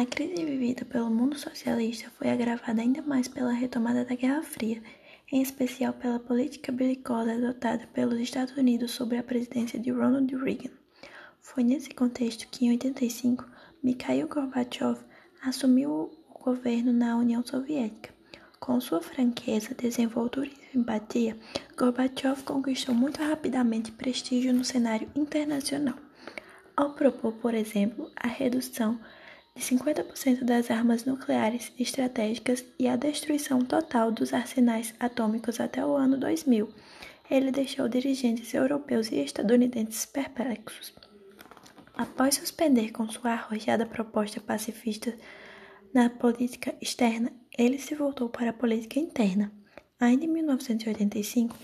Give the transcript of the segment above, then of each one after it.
A crise vivida pelo mundo socialista foi agravada ainda mais pela retomada da Guerra Fria, em especial pela política belicosa adotada pelos Estados Unidos sob a presidência de Ronald Reagan. Foi nesse contexto que, em 85, Mikhail Gorbachev assumiu o governo na União Soviética. Com sua franqueza, desenvoltura e empatia, Gorbachev conquistou muito rapidamente prestígio no cenário internacional. Ao propor, por exemplo, a redução de 50% das armas nucleares estratégicas e a destruição total dos arsenais atômicos até o ano 2000. Ele deixou dirigentes europeus e estadunidenses perplexos. Após suspender com sua arrojada proposta pacifista na política externa, ele se voltou para a política interna. Ainda em 1985,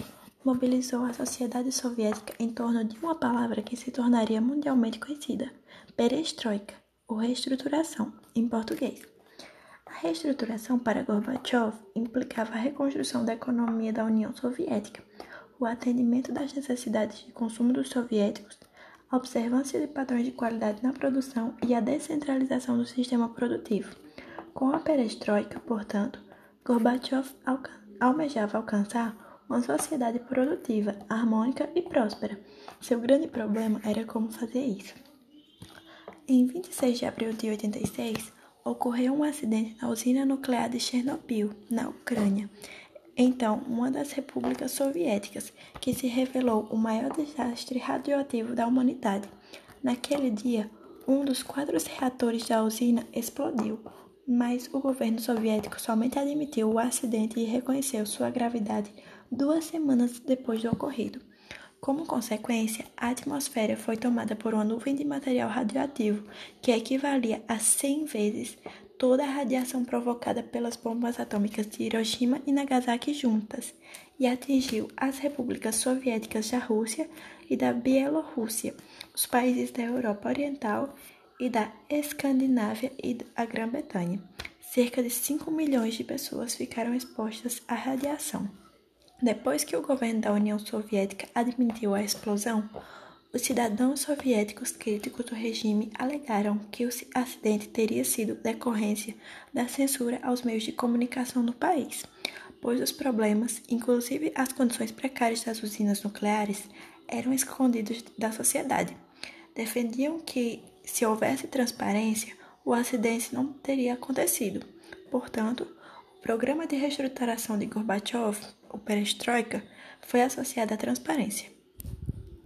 mobilizou a sociedade soviética em torno de uma palavra que se tornaria mundialmente conhecida: perestroika ou reestruturação, em português. A reestruturação para Gorbachev implicava a reconstrução da economia da União Soviética, o atendimento das necessidades de consumo dos soviéticos, a observância de padrões de qualidade na produção e a descentralização do sistema produtivo. Com a perestroika, portanto, Gorbachev almejava alcançar uma sociedade produtiva, harmônica e próspera. Seu grande problema era como fazer isso. Em 26 de abril de 86, ocorreu um acidente na usina nuclear de Chernobyl, na Ucrânia, então uma das repúblicas soviéticas, que se revelou o maior desastre radioativo da humanidade. Naquele dia, um dos quatro reatores da usina explodiu, mas o governo soviético somente admitiu o acidente e reconheceu sua gravidade duas semanas depois do ocorrido. Como consequência, a atmosfera foi tomada por uma nuvem de material radioativo que equivalia a 100 vezes toda a radiação provocada pelas bombas atômicas de Hiroshima e Nagasaki juntas e atingiu as repúblicas soviéticas da Rússia e da Bielorrússia, os países da Europa Oriental e da Escandinávia e a Grã-Bretanha. Cerca de 5 milhões de pessoas ficaram expostas à radiação. Depois que o governo da União Soviética admitiu a explosão, os cidadãos soviéticos críticos do regime alegaram que o acidente teria sido decorrência da censura aos meios de comunicação no país, pois os problemas, inclusive as condições precárias das usinas nucleares, eram escondidos da sociedade. Defendiam que, se houvesse transparência, o acidente não teria acontecido. Portanto, o programa de reestruturação de Gorbachev o perestroika, foi associada à transparência.